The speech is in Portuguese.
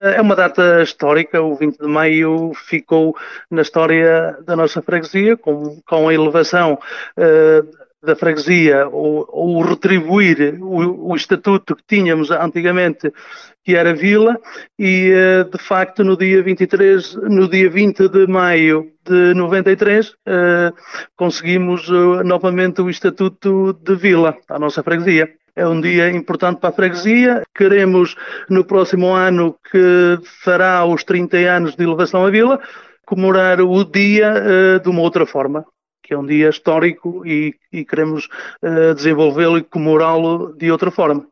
É uma data histórica, o 20 de maio ficou na história da nossa freguesia, com, com a elevação uh, da freguesia, ou, ou retribuir o, o, estatuto que tínhamos antigamente, que era vila, e uh, de facto no dia 23, no dia 20 de maio de 93, uh, conseguimos novamente o estatuto de vila, à nossa freguesia é um dia importante para a freguesia. Queremos, no próximo ano, que fará os 30 anos de elevação à vila, comemorar o dia uh, de uma outra forma, que é um dia histórico e, e queremos uh, desenvolvê-lo e comemorá-lo de outra forma.